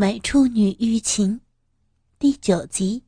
买处女欲情》第九集。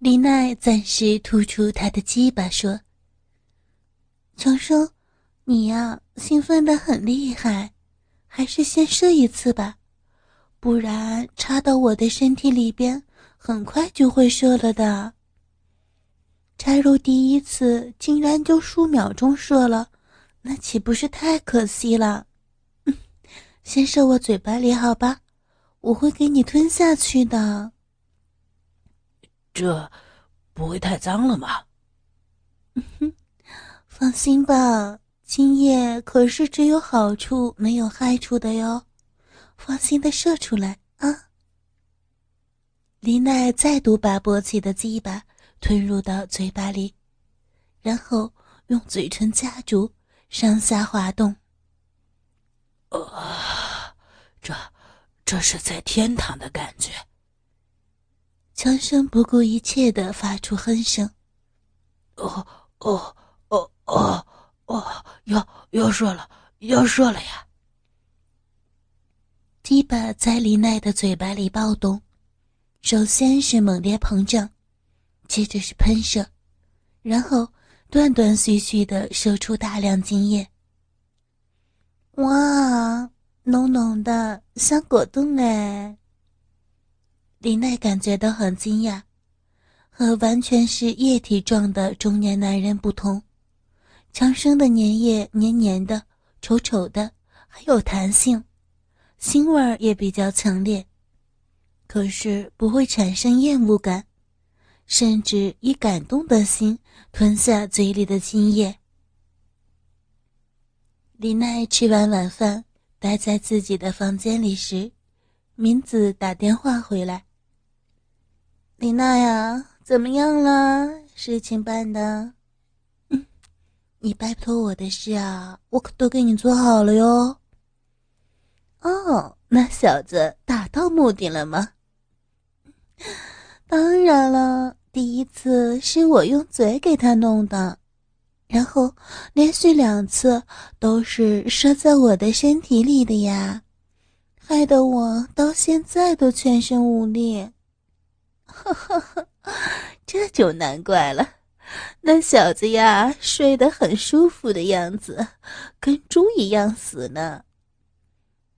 李奈暂时突出他的鸡巴说：“强生，你呀，兴奋的很厉害，还是先射一次吧，不然插到我的身体里边，很快就会射了的。插入第一次竟然就数秒钟射了，那岂不是太可惜了？”先射我嘴巴里，好吧，我会给你吞下去的。这不会太脏了吗？放心吧，精液可是只有好处没有害处的哟，放心的射出来啊。林奈再度把勃起的鸡巴吞入到嘴巴里，然后用嘴唇夹住，上下滑动。啊，这，这是在天堂的感觉。强生不顾一切的发出哼声。哦哦哦哦哦，要要射了，要射了呀！鸡巴在李奈的嘴巴里暴动，首先是猛烈膨胀，接着是喷射，然后断断续续的射出大量精液。哇，浓浓的，像果冻哎！林奈感觉到很惊讶，和完全是液体状的中年男人不同，强生的粘液黏黏的、稠稠的，还有弹性，腥味儿也比较强烈，可是不会产生厌恶感，甚至以感动的心吞下嘴里的精液。李奈吃完晚饭，待在自己的房间里时，明子打电话回来。李娜呀，怎么样了？事情办的？嗯，你拜托我的事啊，我可都给你做好了哟。哦，那小子达到目的了吗？当然了，第一次是我用嘴给他弄的。然后连续两次都是射在我的身体里的呀，害得我到现在都全身无力。哈哈哈，这就难怪了，那小子呀睡得很舒服的样子，跟猪一样死呢。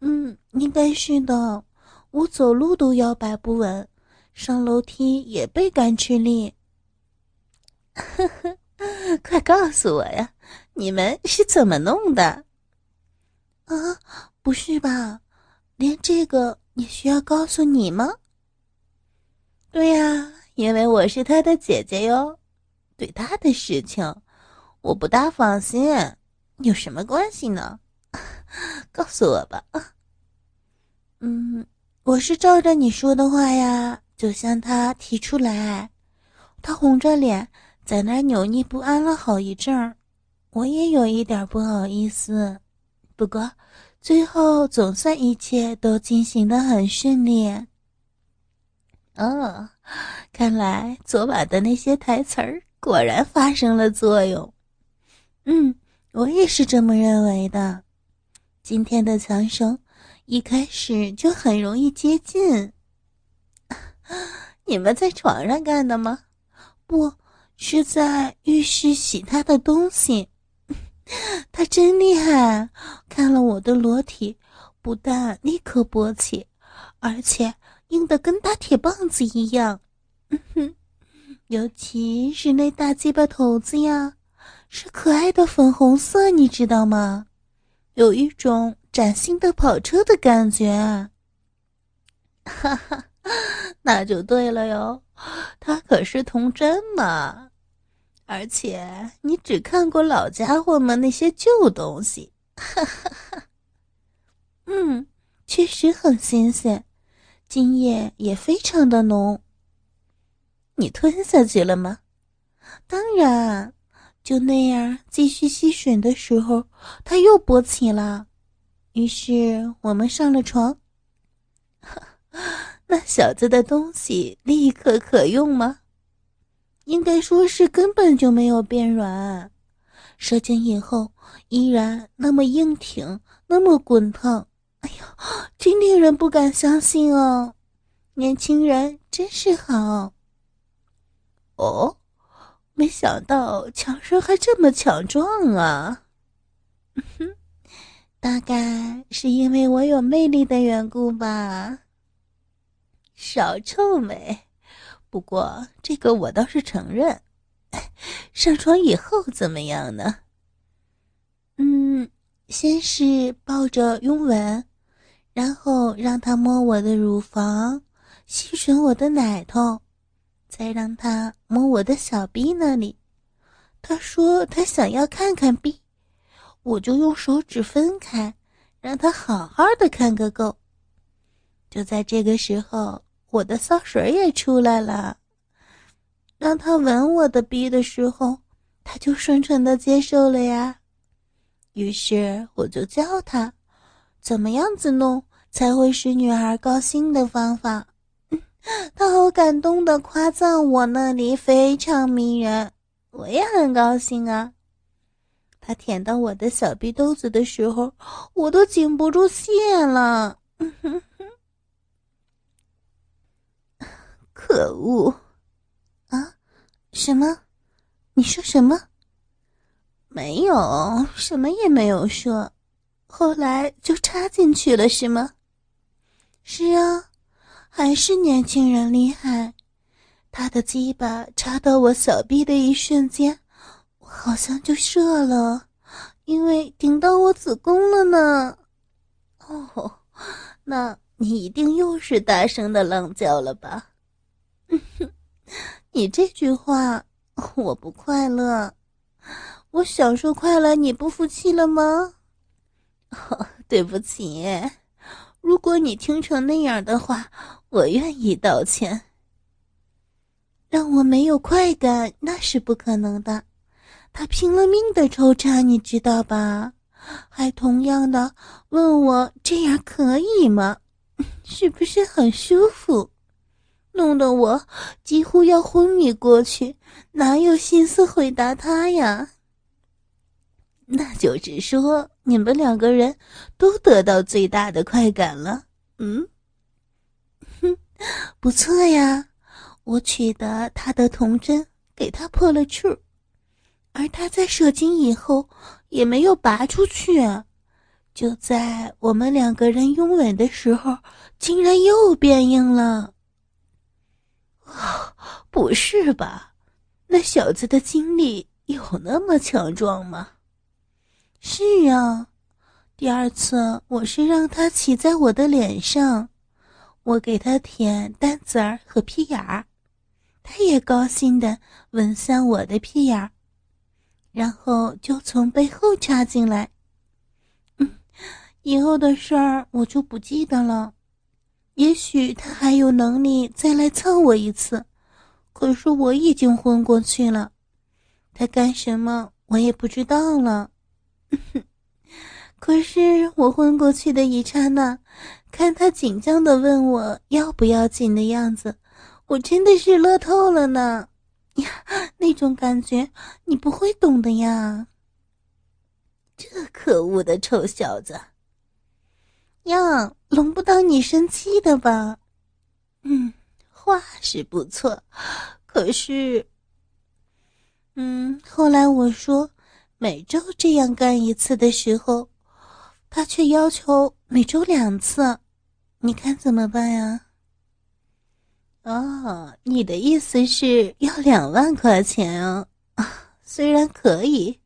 嗯，应该是的，我走路都摇摆不稳，上楼梯也倍感吃力。呵呵。快告诉我呀，你们是怎么弄的？啊，不是吧？连这个也需要告诉你吗？对呀，因为我是他的姐姐哟，对他的事情我不大放心。有什么关系呢？告诉我吧。嗯，我是照着你说的话呀，就向他提出来。他红着脸。在那儿扭捏不安了好一阵儿，我也有一点不好意思。不过最后总算一切都进行的很顺利。哦，看来昨晚的那些台词儿果然发生了作用。嗯，我也是这么认为的。今天的强生一开始就很容易接近。你们在床上干的吗？不。是在浴室洗他的东西，他真厉害，看了我的裸体，不但立刻勃起，而且硬的跟大铁棒子一样。尤其是那大鸡巴头子呀，是可爱的粉红色，你知道吗？有一种崭新的跑车的感觉。哈哈，那就对了哟。他可是童真嘛，而且你只看过老家伙们那些旧东西，哈哈哈。嗯，确实很新鲜，精液也非常的浓。你吞下去了吗？当然，就那样继续吸吮的时候，他又勃起了，于是我们上了床。那小子的东西立刻可用吗？应该说是根本就没有变软，射精以后依然那么硬挺，那么滚烫。哎呦，真令人不敢相信哦。年轻人真是好。哦，没想到强生还这么强壮啊！哼，大概是因为我有魅力的缘故吧。少臭美，不过这个我倒是承认。上床以后怎么样呢？嗯，先是抱着拥吻，然后让他摸我的乳房，吸吮我的奶头，再让他摸我的小臂那里。他说他想要看看臂，我就用手指分开，让他好好的看个够。就在这个时候，我的骚水也出来了。让他吻我的逼的时候，他就顺顺的接受了呀。于是我就教他，怎么样子弄才会使女孩高兴的方法。他好感动的夸赞我那里非常迷人，我也很高兴啊。他舔到我的小逼兜子的时候，我都禁不住谢了。可恶！啊，什么？你说什么？没有什么也没有说，后来就插进去了，是吗？是啊，还是年轻人厉害。他的鸡巴插到我小臂的一瞬间，我好像就射了，因为顶到我子宫了呢。哦，那你一定又是大声的浪叫了吧？你这句话，我不快乐。我享受快乐，你不服气了吗？对不起，如果你听成那样的话，我愿意道歉。让我没有快感，那是不可能的。他拼了命的抽插，你知道吧？还同样的问我这样可以吗？是不是很舒服？弄得我几乎要昏迷过去，哪有心思回答他呀？那就是说，你们两个人都得到最大的快感了。嗯，哼，不错呀。我取得他的童真，给他破了处，而他在射精以后也没有拔出去。就在我们两个人拥吻的时候，竟然又变硬了。啊，不是吧？那小子的精力有那么强壮吗？是啊，第二次我是让他骑在我的脸上，我给他舔蛋子儿和屁眼儿，他也高兴的吻向我的屁眼儿，然后就从背后插进来。嗯，以后的事儿我就不记得了，也许他还有能力再来蹭我一次，可是我已经昏过去了，他干什么我也不知道了。可是我昏过去的一刹那，看他紧张的问我要不要紧的样子，我真的是乐透了呢！呀，那种感觉你不会懂的呀！这可恶的臭小子！呀，轮不到你生气的吧？嗯，话是不错，可是……嗯，后来我说。每周这样干一次的时候，他却要求每周两次，你看怎么办呀？哦，你的意思是要两万块钱啊？虽然可以，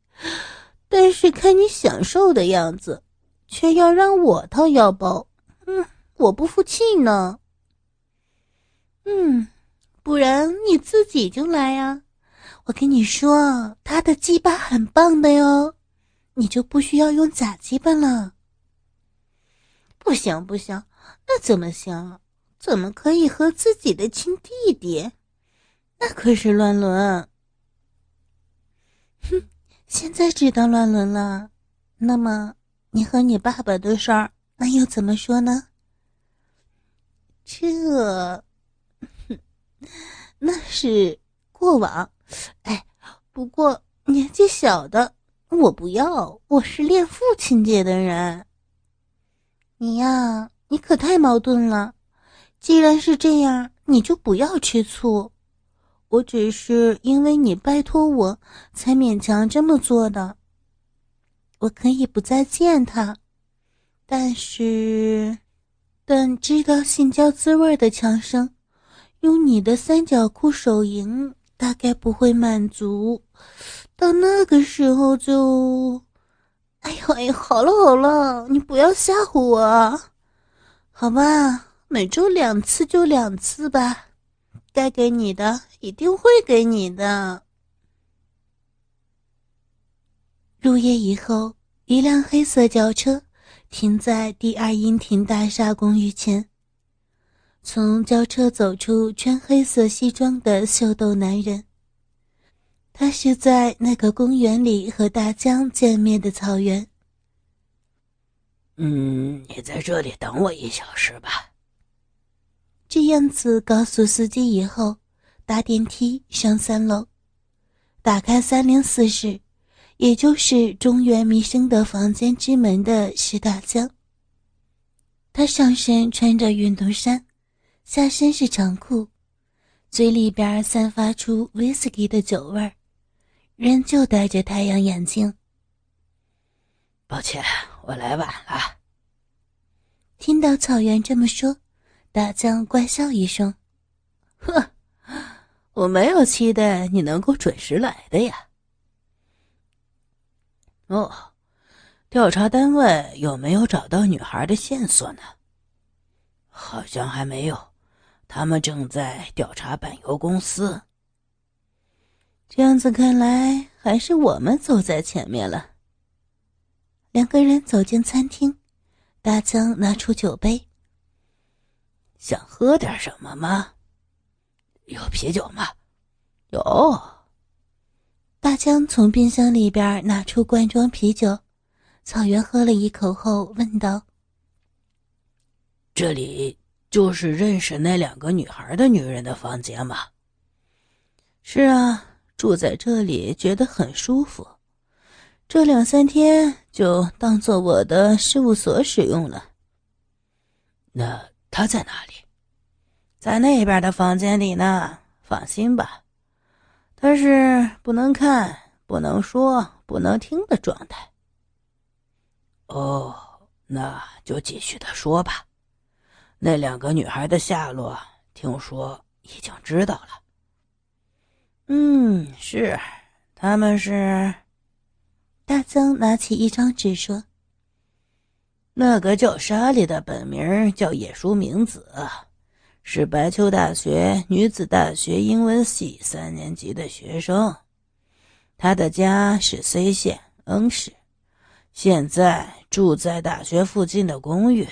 但是看你享受的样子，却要让我掏腰包。嗯，我不服气呢。嗯，不然你自己就来呀。我跟你说，他的鸡巴很棒的哟，你就不需要用假鸡巴了。不行不行，那怎么行？怎么可以和自己的亲弟弟？那可是乱伦。哼，现在知道乱伦了，那么你和你爸爸的事儿，那又怎么说呢？这，那是过往。哎，不过年纪小的我不要，我是恋父情节的人。你呀，你可太矛盾了。既然是这样，你就不要吃醋。我只是因为你拜托我才勉强这么做的。我可以不再见他，但是，等知道性交滋味的强生，用你的三角裤手淫，大概不会满足。到那个时候就……哎呦哎呦，好了好了，你不要吓唬我，好吧？每周两次就两次吧，该给你的一定会给你的。入夜以后，一辆黑色轿车停在第二英庭大厦公寓前。从轿车走出穿黑色西装的秀逗男人。他是在那个公园里和大江见面的草原。嗯，你在这里等我一小时吧。这样子告诉司机以后，搭电梯上三楼，打开三零四室，也就是中原弥生的房间之门的石大江。他上身穿着运动衫，下身是长裤，嘴里边散发出威士忌的酒味儿，仍旧戴着太阳眼镜。抱歉，我来晚了。听到草原这么说。大江怪笑一声：“呵，我没有期待你能够准时来的呀。哦，调查单位有没有找到女孩的线索呢？好像还没有，他们正在调查板油公司。这样子看来，还是我们走在前面了。”两个人走进餐厅，大江拿出酒杯。想喝点什么吗？有啤酒吗？有。大江从冰箱里边拿出罐装啤酒，草原喝了一口后问道：“这里就是认识那两个女孩的女人的房间吗？”“是啊，住在这里觉得很舒服，这两三天就当做我的事务所使用了。”那。她在哪里？在那边的房间里呢。放心吧，他是不能看、不能说、不能听的状态。哦，那就继续的说吧。那两个女孩的下落，听说已经知道了。嗯，是，他们是。大曾拿起一张纸说。那个叫莎莉的本名叫野书明子，是白丘大学女子大学英文系三年级的学生。她的家是 C 县 N 市，现在住在大学附近的公寓。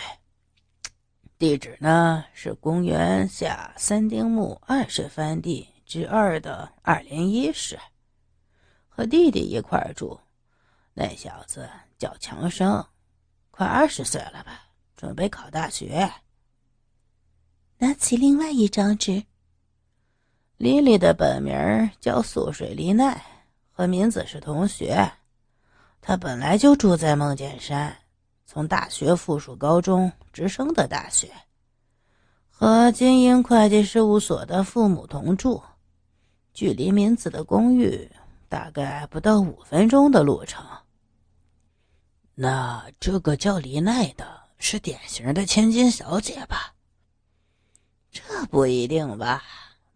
地址呢是公园下三丁目二十番地之二的二零一室，和弟弟一块住。那小子叫强生。快二十岁了吧？准备考大学。拿起另外一张纸。丽丽的本名叫素水丽奈，和明子是同学。她本来就住在梦见山，从大学附属高中直升的大学，和金鹰会计事务所的父母同住，距离明子的公寓大概不到五分钟的路程。那这个叫丽奈的是典型的千金小姐吧？这不一定吧。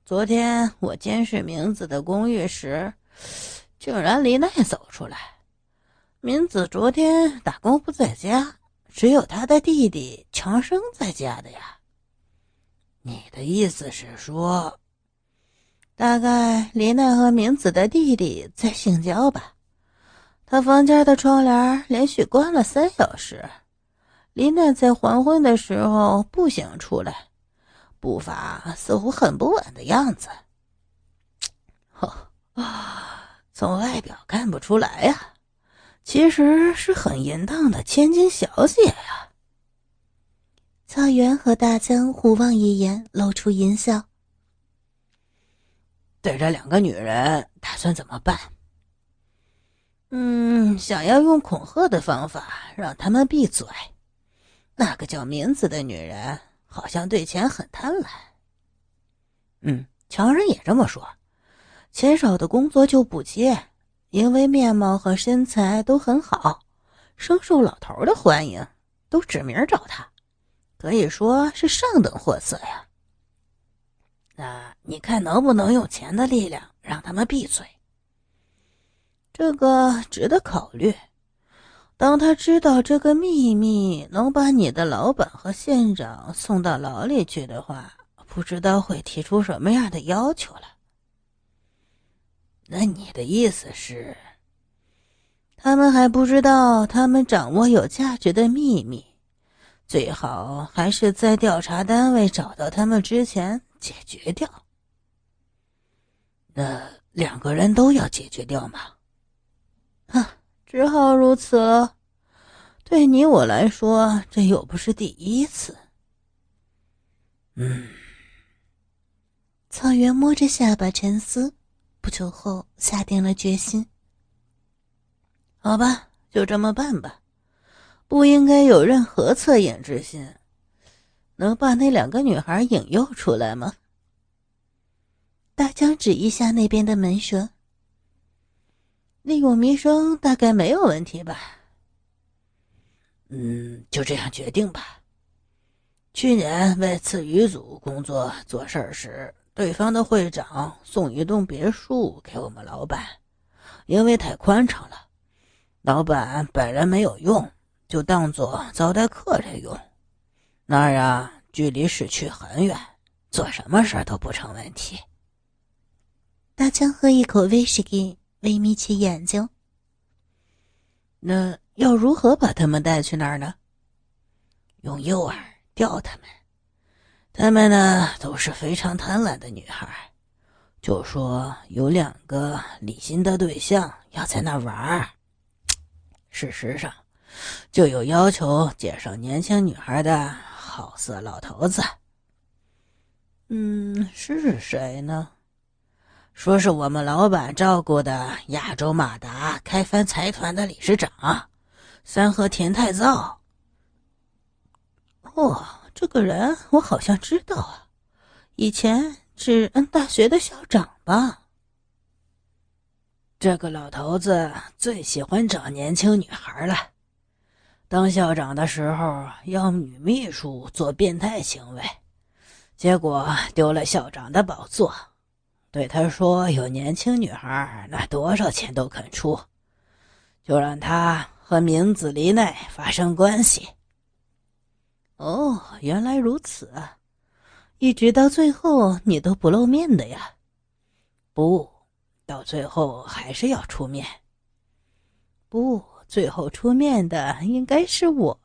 昨天我监视明子的公寓时，竟然李奈走出来。明子昨天打工不在家，只有他的弟弟强生在家的呀。你的意思是说，大概李奈和明子的弟弟在性交吧？他房间的窗帘连续关了三小时，林奈在黄昏的时候不想出来，步伐似乎很不稳的样子。从外表看不出来呀，其实是很淫荡的千金小姐呀。草原和大江互望一眼，露出淫笑。对这两个女人，打算怎么办？嗯，想要用恐吓的方法让他们闭嘴，那个叫名字的女人好像对钱很贪婪。嗯，强人也这么说，钱少的工作就不接，因为面貌和身材都很好，深受老头的欢迎，都指名找他，可以说是上等货色呀。那你看能不能用钱的力量让他们闭嘴？这个值得考虑。当他知道这个秘密能把你的老板和县长送到牢里去的话，不知道会提出什么样的要求了。那你的意思是，他们还不知道他们掌握有价值的秘密，最好还是在调查单位找到他们之前解决掉。那两个人都要解决掉吗？啊。只好如此了。对你我来说，这又不是第一次。嗯。草原摸着下巴沉思，不久后下定了决心。好吧，就这么办吧。不应该有任何恻隐之心。能把那两个女孩引诱出来吗？大江指一下那边的门说。利用弥生大概没有问题吧？嗯，就这样决定吧。去年为次余组工作做事儿时，对方的会长送一栋别墅给我们老板，因为太宽敞了，老板本人没有用，就当做招待客人用。那儿啊，距离市区很远，做什么事儿都不成问题。大江喝一口威士忌。微眯起眼睛。那要如何把他们带去那儿呢？用诱饵钓他们。他们呢都是非常贪婪的女孩，就说有两个理心的对象要在那玩儿。事实上，就有要求介绍年轻女孩的好色老头子。嗯，是谁呢？说是我们老板照顾的亚洲马达开帆财团的理事长，三和田太造。哦，这个人我好像知道啊，以前是恩大学的校长吧？这个老头子最喜欢找年轻女孩了。当校长的时候，要女秘书做变态行为，结果丢了校长的宝座。对他说：“有年轻女孩，那多少钱都肯出，就让他和明子离内发生关系。”哦，原来如此，一直到最后你都不露面的呀？不，到最后还是要出面。不，最后出面的应该是我。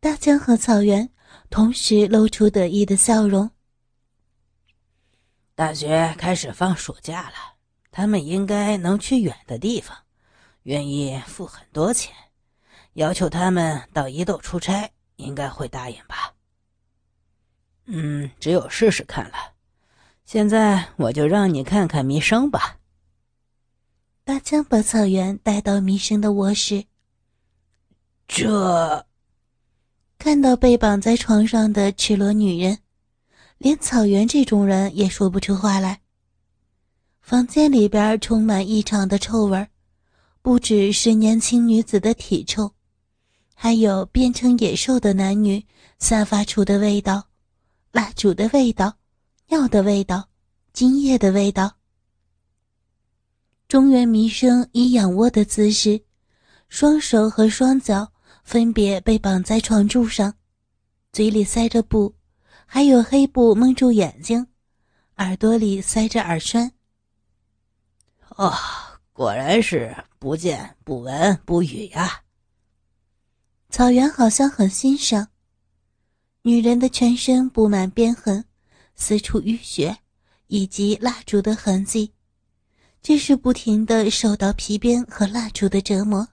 大江和草原同时露出得意的笑容。大学开始放暑假了，他们应该能去远的地方，愿意付很多钱，要求他们到伊豆出差，应该会答应吧？嗯，只有试试看了。现在我就让你看看弥生吧。大江把草原带到弥生的卧室。这，看到被绑在床上的赤裸女人。连草原这种人也说不出话来。房间里边充满异常的臭味不只是年轻女子的体臭，还有变成野兽的男女散发出的味道，蜡烛的味道，尿的味道，精液的味道。中原弥生以仰卧的姿势，双手和双脚分别被绑在床柱上，嘴里塞着布。还有黑布蒙住眼睛，耳朵里塞着耳栓。哦，果然是不见不闻不语呀。草原好像很欣赏。女人的全身布满鞭痕，四处淤血，以及蜡烛的痕迹，这是不停的受到皮鞭和蜡烛的折磨。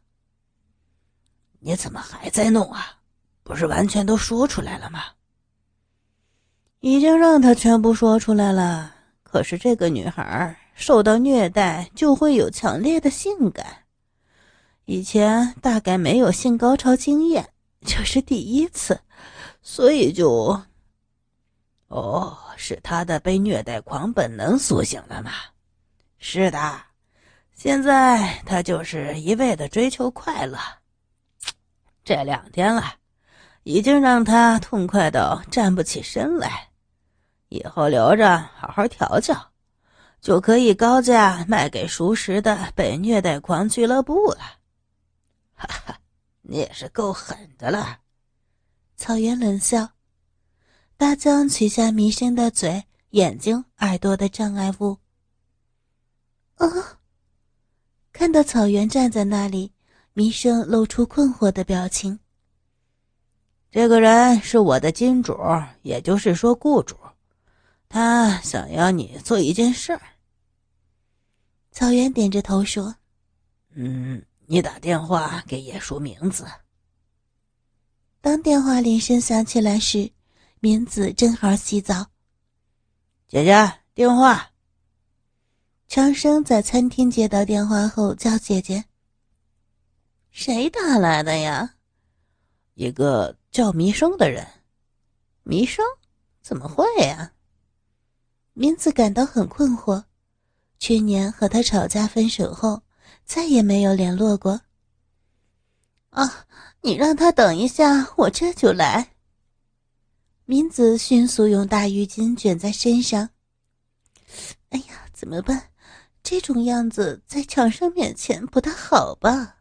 你怎么还在弄啊？不是完全都说出来了吗？已经让他全部说出来了。可是这个女孩受到虐待就会有强烈的性感，以前大概没有性高潮经验，这是第一次，所以就……哦，是他的被虐待狂本能苏醒了吗？是的，现在他就是一味的追求快乐。这两天了，已经让他痛快到站不起身来。以后留着好好调教，就可以高价卖给熟识的被虐待狂俱乐部了。哈哈，你也是够狠的了。草原冷笑。大江取下弥生的嘴、眼睛、耳朵的障碍物。啊！看到草原站在那里，弥生露出困惑的表情。这个人是我的金主，也就是说雇主，他想要你做一件事儿。草原点着头说：“嗯，你打电话给野叔名字。”当电话铃声响起来时。明子正好洗澡，姐姐电话。长生在餐厅接到电话后叫姐姐：“谁打来的呀？”一个叫弥生的人。弥生？怎么会呀？明子感到很困惑。去年和他吵架分手后，再也没有联络过。啊，你让他等一下，我这就来。明子迅速用大浴巾卷在身上。哎呀，怎么办？这种样子在强生面前不大好吧？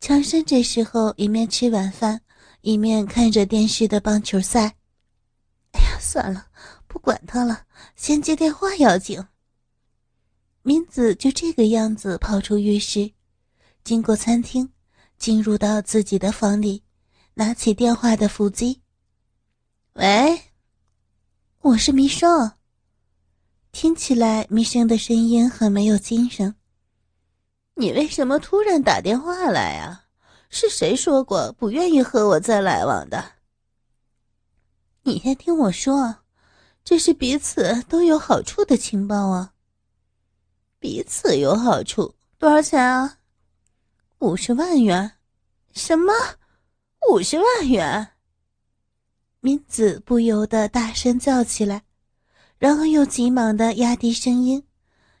强生这时候一面吃晚饭，一面看着电视的棒球赛。哎呀，算了，不管他了，先接电话要紧。明子就这个样子跑出浴室，经过餐厅，进入到自己的房里，拿起电话的腹机。喂，我是弥生。听起来弥生的声音很没有精神。你为什么突然打电话来啊？是谁说过不愿意和我再来往的？你先听我说，这是彼此都有好处的情报啊。彼此有好处？多少钱啊？五十万元。什么？五十万元？明子不由得大声叫起来，然后又急忙的压低声音，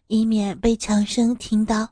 以免被强生听到。